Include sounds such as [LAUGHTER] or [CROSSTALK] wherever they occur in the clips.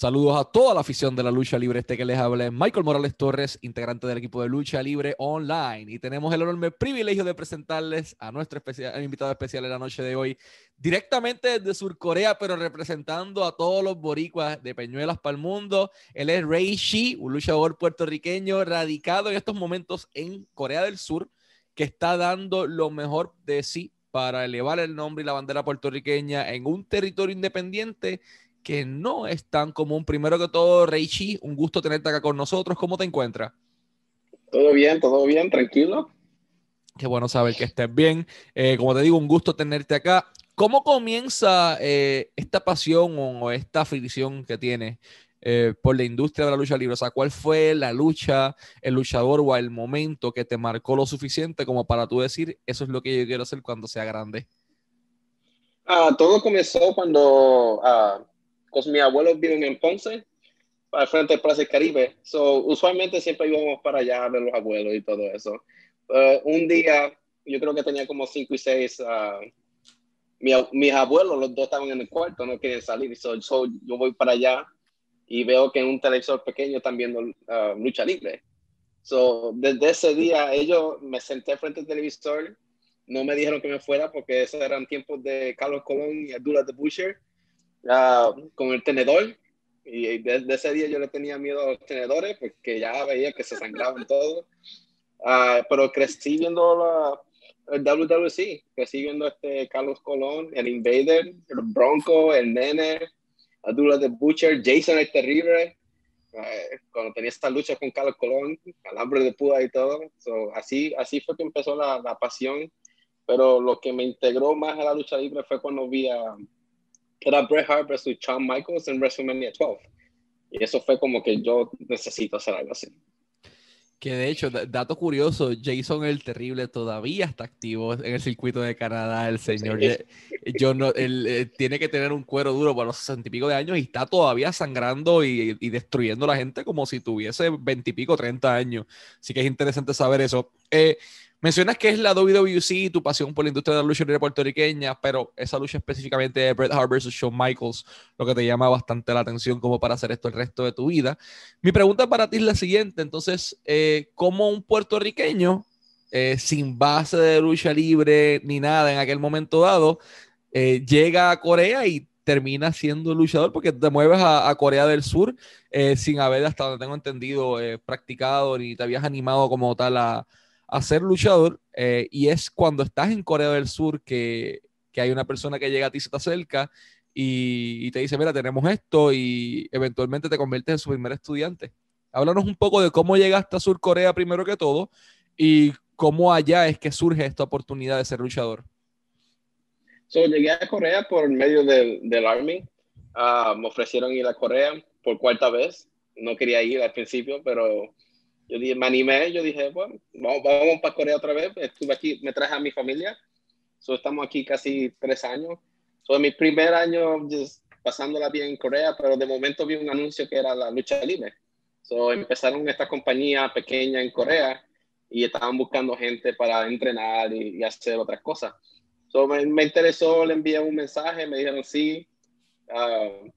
Saludos a toda la afición de la lucha libre. Este que les habla es Michael Morales Torres, integrante del equipo de lucha libre online. Y tenemos el enorme privilegio de presentarles a nuestro especial, invitado especial en la noche de hoy, directamente desde Surcorea, pero representando a todos los boricuas de Peñuelas para el mundo. Él es Rei Shi, un luchador puertorriqueño radicado en estos momentos en Corea del Sur, que está dando lo mejor de sí para elevar el nombre y la bandera puertorriqueña en un territorio independiente que no es tan común. Primero que todo, Reichi, un gusto tenerte acá con nosotros. ¿Cómo te encuentras? Todo bien, todo bien, tranquilo. Qué bueno saber que estés bien. Eh, como te digo, un gusto tenerte acá. ¿Cómo comienza eh, esta pasión o esta fricción que tienes eh, por la industria de la lucha libre? O sea, ¿cuál fue la lucha, el luchador o el momento que te marcó lo suficiente como para tú decir, eso es lo que yo quiero hacer cuando sea grande? Ah, todo comenzó cuando ah, pues mis abuelos viven en Ponce, al frente del Plaza Caribe. So, usualmente siempre íbamos para allá a ver los abuelos y todo eso. Uh, un día, yo creo que tenía como cinco y seis, uh, mis abuelos, los dos estaban en el cuarto, no querían salir. So, yo voy para allá y veo que en un televisor pequeño están viendo uh, lucha libre. So, desde ese día, ellos me senté frente al televisor, no me dijeron que me fuera porque esos eran tiempos de Carlos Colón y Abdullah de Butcher con el tenedor. Y desde ese día yo le tenía miedo a los tenedores porque ya veía que se sangraban todo. Uh, pero crecí viendo la, el WWC, crecí viendo este Carlos Colón, el Invader, el Bronco, el Nene, Abdullah the Butcher, Jason el Terrible. Uh, cuando tenía esta lucha con Carlos Colón, alambre de púa y todo. So, así, así fue que empezó la, la pasión. Pero lo que me integró más a la lucha libre fue cuando vi a era Bret Hart versus Shawn Michaels en WrestleMania 12. Y eso fue como que yo necesito hacer algo así. Que de hecho, dato curioso, Jason el Terrible todavía está activo en el circuito de Canadá. El señor yo no, él, eh, tiene que tener un cuero duro por los sesenta y pico de años y está todavía sangrando y, y destruyendo a la gente como si tuviese veintipico, treinta años. Así que es interesante saber eso. Eh, Mencionas que es la WWC, tu pasión por la industria de la lucha libre puertorriqueña, pero esa lucha específicamente de Bret Hart versus Shawn Michaels, lo que te llama bastante la atención como para hacer esto el resto de tu vida. Mi pregunta para ti es la siguiente, entonces, eh, ¿cómo un puertorriqueño eh, sin base de lucha libre ni nada en aquel momento dado eh, llega a Corea y termina siendo luchador porque te mueves a, Corea del Sur sin haber, hasta donde tengo entendido, practicado ni te habías animado como tal a a ser luchador eh, y es cuando estás en Corea del Sur que, que, hay una persona que llega a ti, se te acerca y, te dice, mira, tenemos esto y eventualmente te conviertes en su primer estudiante. Háblanos un poco de cómo llegaste a Sur Corea primero que todo y cómo allá es que surge esta oportunidad de ser luchador. So, llegué a Corea por medio del, del Army. Ah, me ofrecieron ir a Corea por cuarta vez. No quería ir al principio, pero yo dije, me animé, yo dije, bueno, vamos, vamos para Corea otra vez. Estuve aquí, me traje a mi familia. So, estamos aquí casi tres años. So, mi primer año just, pasándola bien en Corea, pero de momento vi un anuncio que era la lucha libre. So, empezaron esta compañía pequeña en Corea y estaban buscando gente para entrenar y, hacer otras cosas. So, me, me, interesó, le envié un mensaje, me dijeron sí, uh,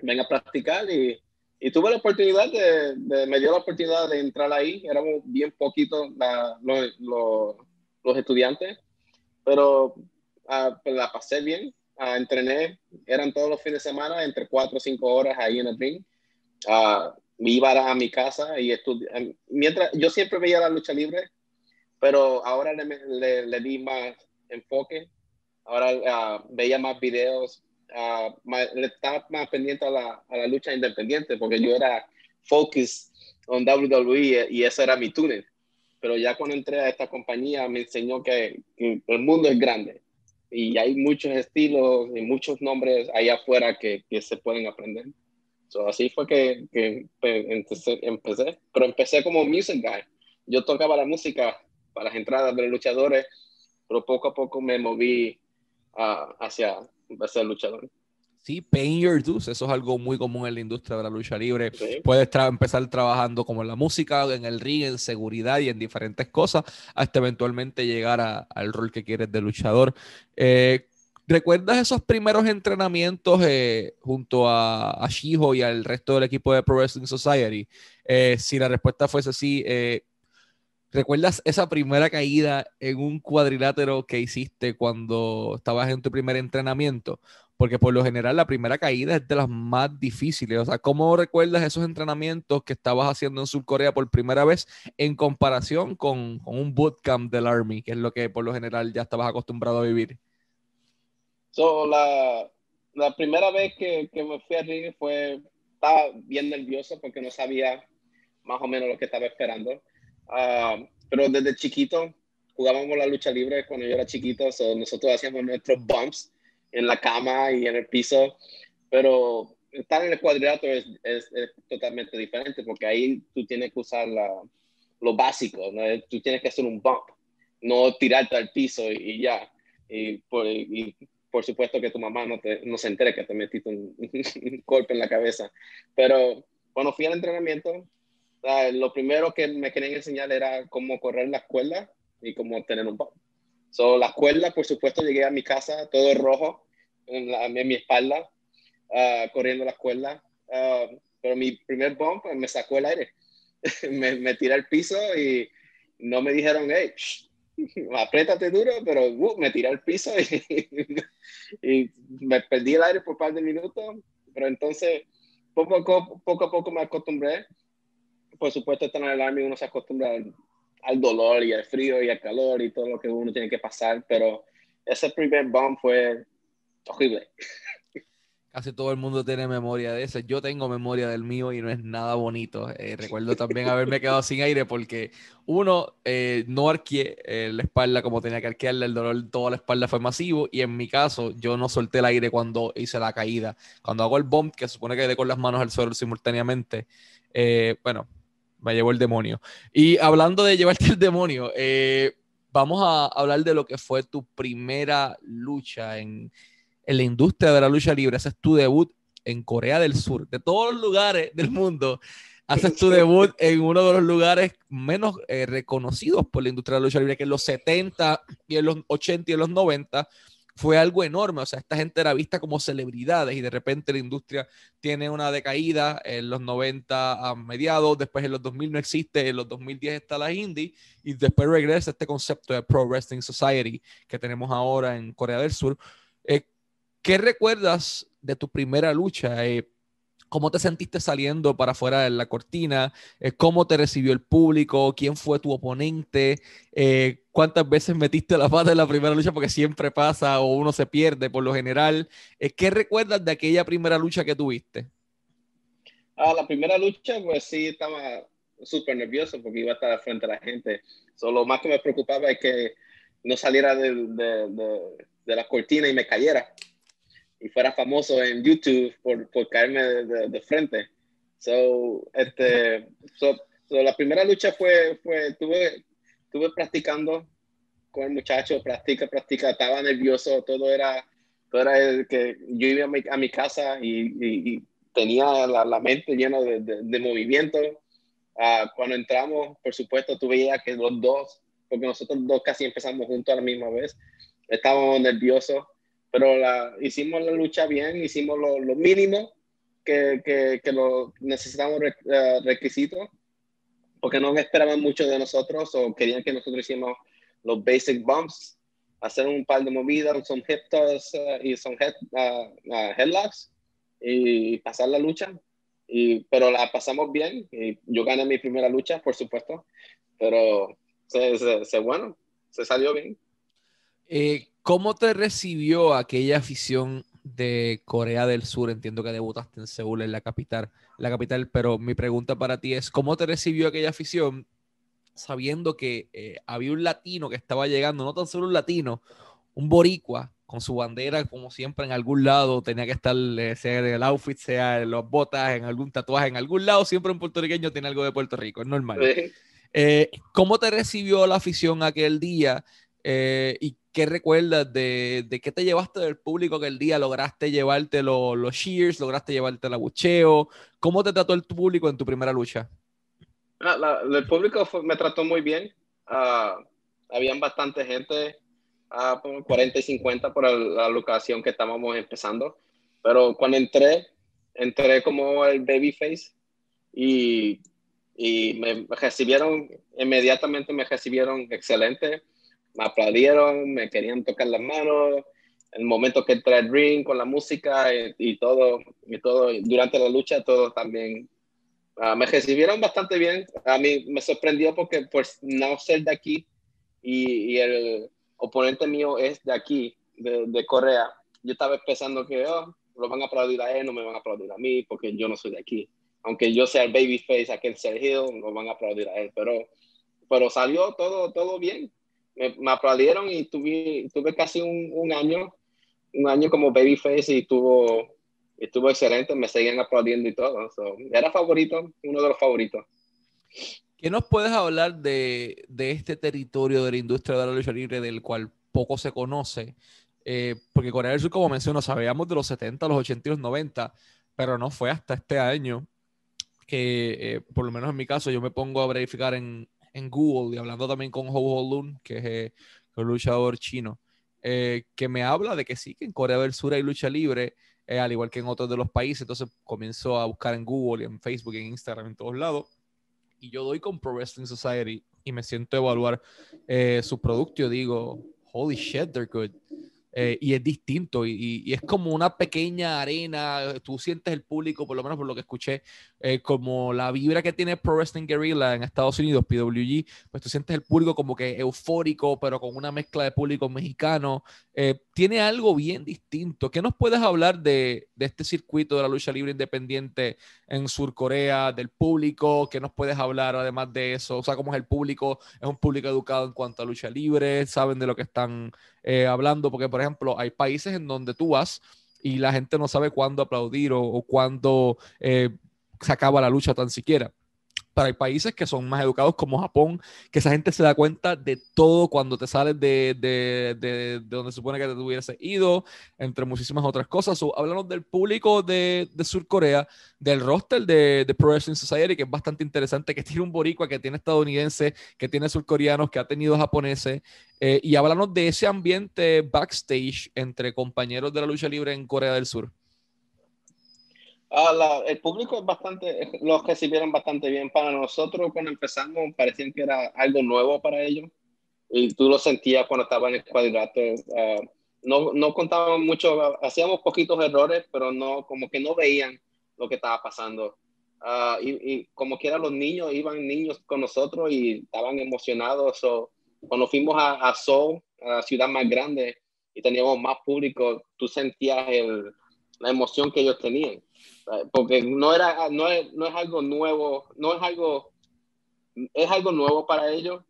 venga a practicar y y tuve la oportunidad de, me dio la oportunidad de entrar ahí, éramos bien poquitos los, los, estudiantes, pero uh, la pasé bien, uh, entrené, eran todos los fines de semana, entre cuatro o cinco horas ahí en el ring. Uh, me iba a mi casa y estudié. Mientras, yo siempre veía la lucha libre, pero ahora le, le, le di más enfoque, ahora veía más videos, uh, estaba más pendiente a la, a la, lucha independiente porque yo era focus en WWE y ese era mi túnel. Pero ya cuando entré a esta compañía me enseñó que, el mundo es grande y hay muchos estilos y muchos nombres ahí afuera que, que se pueden aprender. So, así fue que, que empecé, empecé, pero empecé como music guy. Yo tocaba la música para las entradas de los luchadores, pero poco a poco me moví uh, hacia va a ser luchador. Sí, paying your dues, eso es algo muy común en la industria de la lucha libre. Puedes empezar trabajando como en la música, en el ring, en seguridad y en diferentes cosas, hasta eventualmente llegar al rol que quieres de luchador. Eh, ¿Recuerdas esos primeros entrenamientos eh, junto a, a Shiho y al resto del equipo de Pro Wrestling Society? Eh, si la respuesta fuese sí, ¿recuerdas esa primera caída en un cuadrilátero que hiciste cuando estabas en tu primer entrenamiento? Porque por lo general la primera caída es de las más difíciles. O sea, ¿cómo recuerdas esos entrenamientos que estabas haciendo en Sur-Corea por primera vez en comparación con, con un bootcamp del Army, que es lo que por lo general ya estabas acostumbrado a vivir? So, la, primera vez que, me fui a ring fue, bien nervioso porque no sabía más o menos lo que estaba esperando. Uh, pero desde chiquito jugábamos la lucha libre cuando yo era chiquito, so nosotros hacíamos nuestros bumps en la cama y en el piso, pero estar en el cuadrilátero es, es, es, totalmente diferente porque ahí tú tienes que usar la, lo básico, ¿no? tú tienes que hacer un bump, no tirarte al piso y, y ya. Y por, y por supuesto que tu mamá no, te, no se entere que te metiste un, [LAUGHS] un, golpe en la cabeza. Pero cuando fui al entrenamiento, uh, lo primero que me querían enseñar era cómo correr la escuela y cómo tener un bump. So, la escuela, por supuesto, llegué a mi casa todo rojo en, la, en mi espalda, uh, corriendo la escuela. Uh, pero mi primer bump me sacó el aire. [LAUGHS] me, me tiré al piso y no me dijeron, hey, apriétate duro, pero uh, me tiré al piso [LAUGHS] y, y, me perdí el aire por un par de minutos, pero entonces poco a poco, poco, a poco me acostumbré. Por supuesto, estar en el Army uno se acostumbra al, al, dolor y al frío y al calor y todo lo que uno tiene que pasar, pero ese primer bomb fue horrible. Casi todo el mundo tiene memoria de ese. Yo tengo memoria del mío y no es nada bonito. Eh, recuerdo también haberme quedado sin aire porque uno, eh, no arqueé eh, la espalda como tenía que arquearla. El dolor de toda la espalda fue masivo y en mi caso yo no solté el aire cuando hice la caída. Cuando hago el bump, que supone que quedé con las manos al suelo simultáneamente, bueno, me llevó el demonio. Y hablando de llevarte el demonio, vamos a hablar de lo que fue tu primera lucha en en la industria de la lucha libre, haces tu debut en Corea del Sur. De todos los lugares del mundo, haces tu [LAUGHS] debut en uno de los lugares menos eh, reconocidos por la industria de la lucha libre, que en los 70 y en los 80 y en los 90 fue algo enorme. O sea, esta gente era vista como celebridades y de repente la industria tiene una decaída en los 90 a mediados, después en los 2000 no existe, en los 2010 está la indie y después regresa este concepto de Pro Wrestling Society que tenemos ahora en Corea del Sur. Eh, ¿Qué recuerdas de tu primera lucha? Eh, ¿Cómo te sentiste saliendo para afuera de la cortina? Eh, ¿Cómo te recibió el público? ¿Quién fue tu oponente? Eh, ¿Cuántas veces metiste la pata en la primera lucha? Porque siempre pasa o uno se pierde por lo general. Eh, ¿Qué recuerdas de aquella primera lucha que tuviste? Ah, la primera lucha, pues sí, estaba súper nervioso porque iba a estar frente a la gente. So, lo más que me preocupaba es que no saliera de, de, la cortina y me cayera y fuera famoso en YouTube por, por caerme de, de, de, frente. So, este, so, so, la primera lucha fue, fue tuve, tuve practicando con el muchacho, practica, practica, estaba nervioso, todo era, todo era el que yo iba a mi, a mi casa y, y, y, tenía la, la mente llena de, de movimiento. Uh, cuando entramos, por supuesto, tú veías que los dos, porque nosotros dos casi empezamos juntos a la misma vez, estábamos nerviosos pero la, hicimos la lucha bien, hicimos lo, lo mínimo que, que, que, lo necesitamos re, uh, requisitos, porque no esperaban mucho de nosotros o querían que nosotros hiciéramos los basic bumps, hacer un par de movidas, son hip toss uh, y son head, uh, headlocks y pasar la lucha. Y, pero la pasamos bien y yo gané mi primera lucha, por supuesto, pero se, se, se bueno, se salió bien. Eh, ¿Cómo te recibió aquella afición de Corea del Sur? Entiendo que debutaste en Seúl, en la capital, la capital, pero mi pregunta para ti es, ¿cómo te recibió aquella afición sabiendo que eh, había un latino que estaba llegando, no tan solo un latino, un boricua con su bandera, como siempre, en algún lado, tenía que estar, eh, sea en el outfit, sea en las botas, en algún tatuaje, en algún lado, siempre un puertorriqueño tiene algo de Puerto Rico, es normal. Sí. Eh, ¿Cómo te recibió la afición aquel día? Eh, ¿Y qué recuerdas de, de, qué te llevaste del público aquel día? ¿Lograste llevarte lo, los shears? ¿Lograste llevarte el abucheo? ¿Cómo te trató el público en tu primera lucha? Ah, la, el público fue, me trató muy bien. Uh, habían bastante gente. a 40 y 50 por la locación que estábamos empezando. Pero cuando entré, entré como el babyface y, y me recibieron, inmediatamente me recibieron excelente, me aplaudieron, me querían tocar las manos, el momento que entré al ring con la música y, todo, y todo, durante la lucha, todo también. Ah, me recibieron bastante bien. A mí me sorprendió porque, pues, no ser de aquí y, y el oponente mío es de aquí, de, de, Corea. Yo estaba pensando que, oh, lo van a aplaudir a él, no me van a aplaudir a mí porque yo no soy de aquí. Aunque yo sea el babyface, aquel Sergio, lo van a aplaudir a él. Pero, pero salió todo, todo bien. Me, me aplaudieron y tuve, tuve casi un, un año un año como babyface y estuvo, estuvo excelente, me seguían aplaudiendo y todo. era favorito, uno de los favoritos. ¿Qué nos puedes hablar de, de, este territorio de la industria de la lucha libre del cual poco se conoce? Eh, porque Corea del Sur, como menciono, sabíamos de los 70, los 80 y los 90, pero no fue hasta este año que, eh, por lo menos en mi caso, yo me pongo a verificar en, en Google y hablando también con Ho Ho Lun, que es eh, el luchador chino, eh, que me habla de que sí, que en Corea del Sur hay lucha libre, eh, al igual que en otros de los países. Entonces comienzo a buscar en Google y en Facebook, en Instagram, en todos lados. Y yo doy con Pro Wrestling Society y me siento a evaluar eh, su producto. Yo digo, holy shit, they're good. Eh, y es distinto y, es como una pequeña arena, tú sientes el público, por lo menos por lo que escuché, eh, como la vibra que tiene Pro Wrestling Guerrilla en Estados Unidos, PWG, pues tú sientes el público como que eufórico, pero con una mezcla de público mexicano, eh, tiene algo bien distinto. ¿Qué nos puedes hablar de, de, este circuito de la lucha libre independiente en Sur Corea, del público? ¿Qué nos puedes hablar además de eso? O sea, ¿cómo es el público? ¿Es un público educado en cuanto a lucha libre? ¿Saben de lo que están eh, hablando, porque por ejemplo hay países en donde tú vas y la gente no sabe cuándo aplaudir o, cuándo eh, se acaba la lucha tan siquiera. Pero hay países que son más educados como Japón, que esa gente se da cuenta de todo cuando te sales de, de, de, donde se supone que te hubiese ido, entre muchísimas otras cosas. So, hablamos del público de, de Sur Corea, del roster de, de Pro Wrestling Society, que es bastante interesante, que tiene un boricua, que tiene estadounidense, que tiene surcoreanos, que ha tenido japoneses, eh, y háblanos de ese ambiente backstage entre compañeros de la lucha libre en Corea del Sur. Ah, el público es bastante, los recibieron bastante bien. Para nosotros, cuando empezamos, parecían que era algo nuevo para ellos. Y tú lo sentías cuando estaba en el cuadrilátero. Uh, no, no contábamos mucho, hacíamos poquitos errores, pero no, como que no veían lo que estaba pasando. Uh, y, y, como quiera, los niños iban niños con nosotros y estaban emocionados. So, cuando fuimos a, a Seoul, a la ciudad más grande, y teníamos más público, tú sentías el, la emoción que ellos tenían. Porque no era no es, no es algo nuevo no es algo es algo nuevo para ellos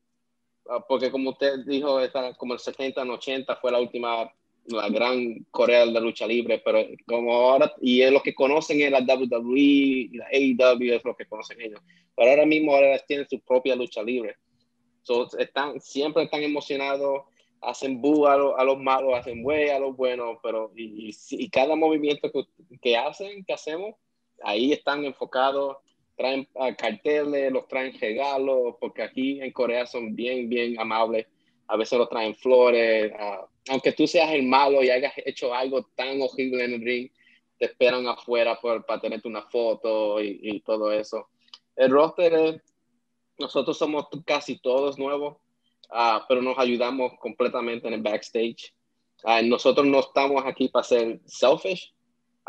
ah, porque como usted dijo como el 70 80 fue la última la gran Corea de la lucha libre pero como ahora y es lo que conocen es la WWE y la AEW es lo que conocen ellos. Pero ahora mismo ahora tienen su propia lucha libre. Están siempre están emocionados hacen bu a, los malos, hacen güey a los buenos, pero y, y, cada movimiento que, que, hacen, que hacemos, ahí están enfocados, traen uh, carteles, los traen regalos, porque aquí en Corea son bien, bien amables, a veces los traen flores, uh, aunque tú seas el malo y hayas hecho algo tan horrible en el ring, te esperan afuera por, para tenerte una foto y, y todo eso. El roster, nosotros somos casi todos nuevos, Ah, pero nos ayudamos completamente en el backstage. Uh, nosotros no estamos aquí para ser selfish.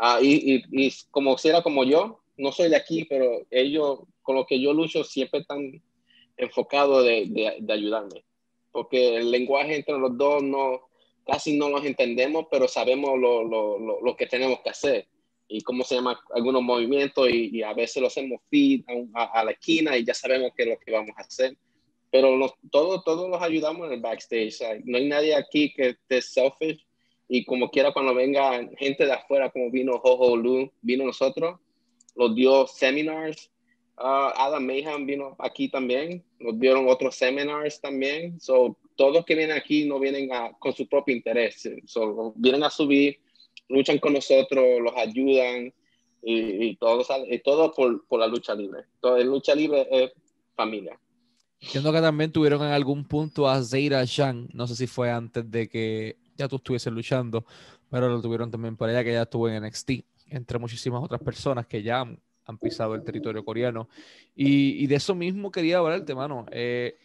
Uh, y, y, y, como si era como yo, no soy de aquí, pero ellos, con lo que yo lucho, siempre están enfocados de, de, de, ayudarme. Porque el lenguaje entre los dos no, casi no los entendemos, pero sabemos lo, lo, lo, lo que tenemos que hacer y cómo se llama algunos movimientos y, y a veces lo hacemos feed a, a, la esquina y ya sabemos qué es lo que vamos a hacer pero los, todos, todos los ayudamos en el backstage. no hay nadie aquí que esté selfish y como quiera cuando venga gente de afuera como vino Jojo Lu, vino nosotros, los dio seminars. Uh, Adam Mayhem vino aquí también, nos dieron otros seminars también. So, todos que vienen aquí no vienen a, con su propio interés, so, vienen a subir, luchan con nosotros, los ayudan y, y todo, y todo por, por la lucha libre. La lucha libre es familia. Entiendo que también tuvieron en algún punto a Zeira Shang, no sé si fue antes de que ya tú estuvieses luchando, pero lo tuvieron también por allá, que ya estuvo en NXT, entre muchísimas otras personas que ya han, pisado el territorio coreano. Y, de eso mismo quería hablarte, mano. Eh,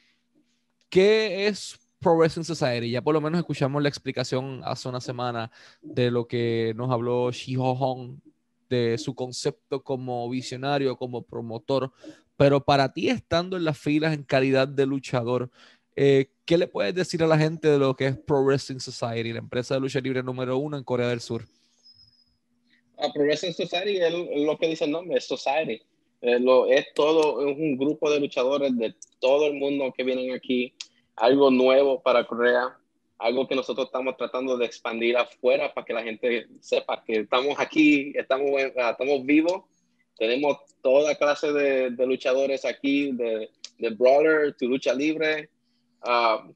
¿Qué es Pro Wrestling Society? Ya por lo menos escuchamos la explicación hace una semana de lo que nos habló Shiho Hong, de su concepto como visionario, como promotor. Pero para ti, estando en las filas en calidad de luchador, eh, ¿qué le puedes decir a la gente de lo que es Pro Wrestling Society, la empresa de lucha libre número uno en Corea del Sur? A Pro Wrestling Society es lo que dice el nombre, es Society. Eh, es todo, un grupo de luchadores de todo el mundo que vienen aquí, algo nuevo para Corea, algo que nosotros estamos tratando de expandir afuera para que la gente sepa que estamos aquí, estamos, estamos vivos, tenemos toda clase de, de luchadores aquí, de, de brawler, tu lucha libre, uh,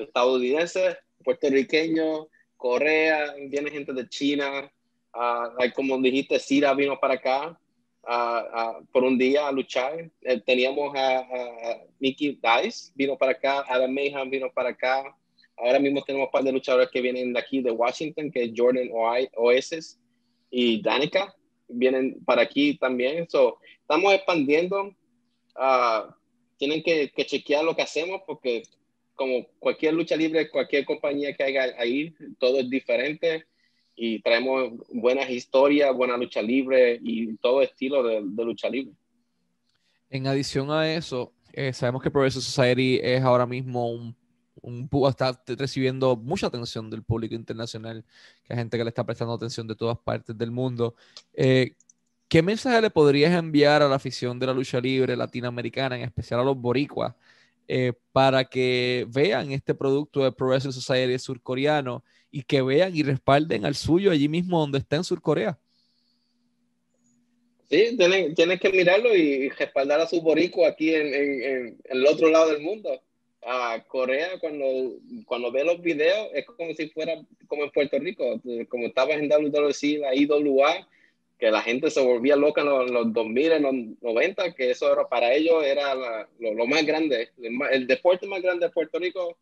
estadounidenses, puertorriqueños, Corea, viene gente de China, uh, como dijiste, Sira vino para acá uh, por un día a luchar. Eh, teníamos a, a, Nicky Dice, vino para acá, Adam Mayhem vino para acá. Ahora mismo tenemos un par de luchadores que vienen de aquí, de Washington, que es Jordan Oasis y Danica, vienen para aquí también. So, estamos expandiendo. tienen que, que chequear lo que hacemos porque como cualquier lucha libre, cualquier compañía que haya ahí, todo es diferente y traemos buenas historias, buena lucha libre y todo estilo de, lucha libre. En adición a eso, eh, sabemos que Progressive Society es ahora mismo un, un, está recibiendo mucha atención del público internacional, que hay gente que le está prestando atención de todas partes del mundo. Eh, ¿Qué mensaje le podrías enviar a la afición de la lucha libre latinoamericana, en especial a los boricuas, eh, para que vean este producto de Progressive Society surcoreano y que vean y respalden al suyo allí mismo donde está en Surcorea. Sí, tienen, tienen que mirarlo y respaldar a su borico aquí en, el otro lado del mundo. A Corea, cuando, cuando ve los videos, es como si fuera como en Puerto Rico, como estaba en WWC, la IWA, que la gente se volvía loca en los, 2000, en los 90, que eso era, para ellos era lo, más grande. El, deporte más grande de Puerto Rico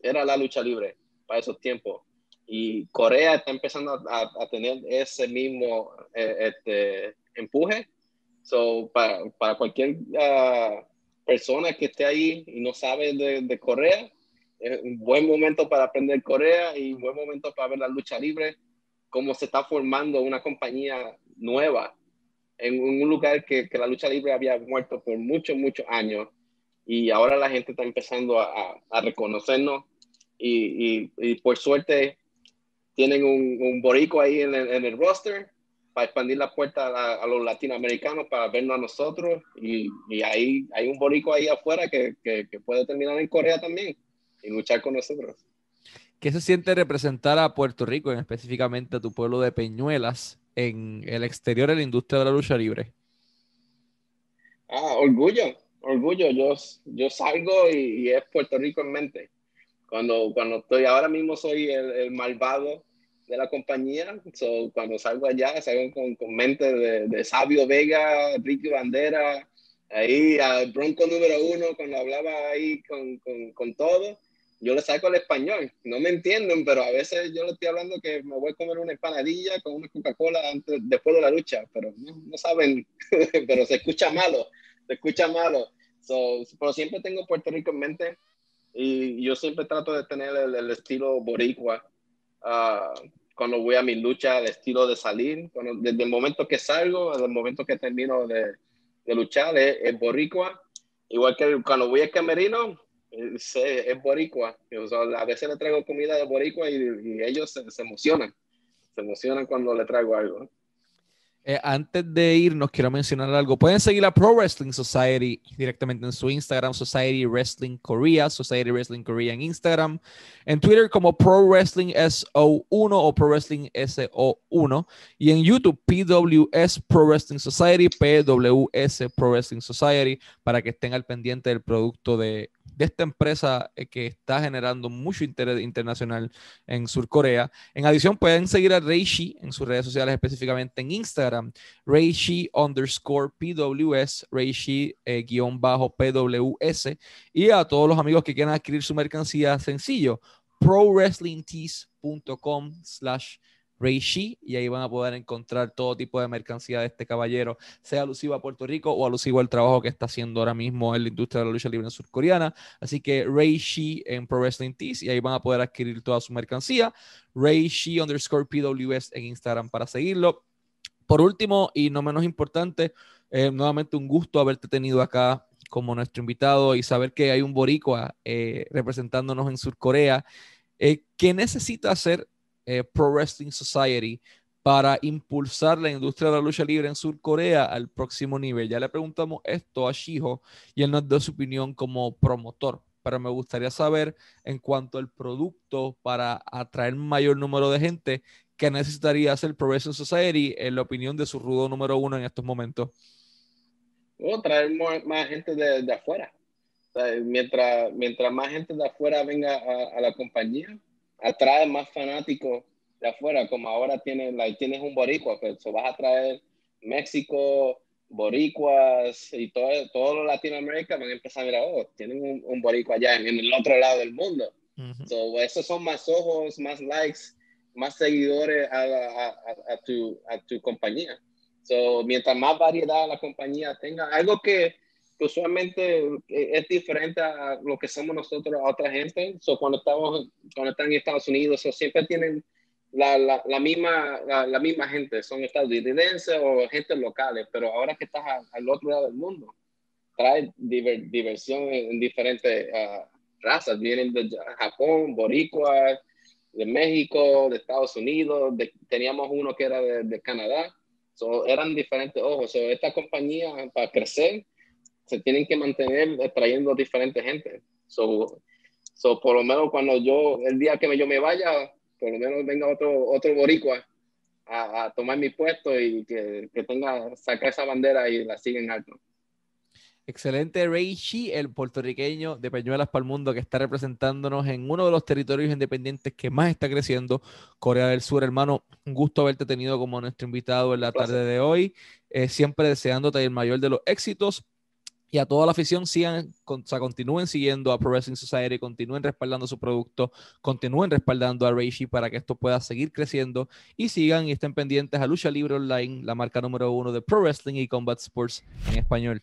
era la lucha libre para esos tiempos. Y Corea está empezando a, tener ese mismo eh, este, empuje. So, para, para cualquier ah, persona que esté ahí y no sabe de, Corea, es un buen momento para aprender Corea y un buen momento para ver la lucha libre, cómo se está formando una compañía nueva en un lugar que, la lucha libre había muerto por muchos, muchos años. Y ahora la gente está empezando a, reconocernos y, por suerte tienen un, un borico ahí en el, roster para expandir la puerta a, a, los latinoamericanos para vernos a nosotros. Y, y ahí hay un borico ahí afuera que, que, que puede terminar en Corea también y luchar con nosotros. ¿Qué se siente representar a Puerto Rico, en específicamente a tu pueblo de Peñuelas, en el exterior de la industria de la lucha libre? Ah, orgullo, orgullo. Yo, yo salgo y, es Puerto Rico en mente. Cuando, cuando estoy, ahora mismo soy el, malvado de la compañía. cuando salgo allá, salgo con, con mente de, de, Sabio Vega, Ricky Bandera, ahí al Bronco número uno, cuando hablaba ahí con, con, con todo yo le saco el español. No me entienden, pero a veces yo le estoy hablando que me voy a comer una empanadilla con una Coca-Cola después de la lucha, pero no, saben, [LAUGHS] pero se escucha malo, se escucha malo. pero siempre tengo Puerto Rico en mente y yo siempre trato de tener el, estilo boricua. Ah, cuando voy a mi lucha, el estilo de salir, desde el momento que salgo, desde el momento que termino de, de luchar, es, es boricua. Igual que cuando voy al camerino, es, es boricua. a veces le traigo comida de boricua y, ellos se, emocionan. Se emocionan cuando le traigo algo. Eh, antes de irnos, quiero mencionar algo. Pueden seguir a Pro Wrestling Society directamente en su Instagram, Society Wrestling Korea, Society Wrestling Korea en Instagram, en Twitter como Pro Wrestling SO1 o Pro Wrestling SO1 y en YouTube PWS Pro Wrestling Society, PWS Pro Wrestling Society, para que estén al pendiente del producto de de esta empresa eh, que está generando mucho interés internacional en Sur Corea. En adición, pueden seguir a Reishi en sus redes sociales, específicamente en Instagram, Reishi underscore PWS, Reishi eh, guion bajo PWS, y a todos los amigos que quieran adquirir su mercancía sencillo, prowrestlingtees.com slash Reishi y ahí van a poder encontrar todo tipo de mercancía de este caballero, sea alusivo a Puerto Rico o alusivo al trabajo que está haciendo ahora mismo en la industria de la lucha libre surcoreana. Así que Reishi en Pro Wrestling Tees y ahí van a poder adquirir toda su mercancía. Reishi underscore PWS en Instagram para seguirlo. Por último y no menos importante, eh, nuevamente un gusto haberte tenido acá como nuestro invitado y saber que hay un boricua eh, representándonos en Surcorea. Eh, ¿Qué necesita hacer eh, Pro Wrestling Society para impulsar la industria de la lucha libre en Sur Corea al próximo nivel. Ya le preguntamos esto a Shiho y él nos dio su opinión como promotor, pero me gustaría saber en cuanto al producto para atraer mayor número de gente, ¿qué necesitaría hacer Pro Wrestling Society en la opinión de su rudo número uno en estos momentos? O traer más, gente de, afuera. mientras, mientras más gente de afuera venga a la compañía, atrae más fanáticos de afuera, como ahora tienes, tienes un boricua, pues vas a traer México, boricuas y todo, todo Latinoamérica van a empezar a mirar, oh, tienen un, boricua allá en, el otro lado del mundo. esos son más ojos, más likes, más seguidores a, a, tu, a tu compañía. So, mientras más variedad la compañía tenga, algo que usualmente eh, es diferente a lo que somos nosotros a otra gente. So, cuando, estamos, cuando están en Estados Unidos, siempre tienen la, la, la misma, la, misma gente, son estadounidenses o gente locales, pero ahora que estás al otro lado del mundo, trae diversión en, diferentes ah, razas. Vienen de Japón, Boricua, de México, de Estados Unidos, teníamos uno que era de, Canadá. So, eran diferentes ojos. So, esta compañía, para crecer, se tienen que mantener trayendo diferente gente. So, so, por lo menos cuando yo, el día que yo me vaya, por lo menos venga otro, otro boricua a, tomar mi puesto y que, que tenga, sacar esa bandera y la siga en alto. Excelente Reishi, el puertorriqueño de Peñuelas para el Mundo que está representándonos en uno de los territorios independientes que más está creciendo, Corea del Sur. Hermano, un gusto haberte tenido como nuestro invitado en la tarde de hoy. Eh, siempre deseándote el mayor de los éxitos y a toda la afición sigan, sea, continúen siguiendo a Pro Wrestling Society, continúen respaldando su producto, continúen respaldando a Reishi para que esto pueda seguir creciendo y sigan y estén pendientes a Lucha Libre Online, la marca número uno de Pro Wrestling y Combat Sports en español.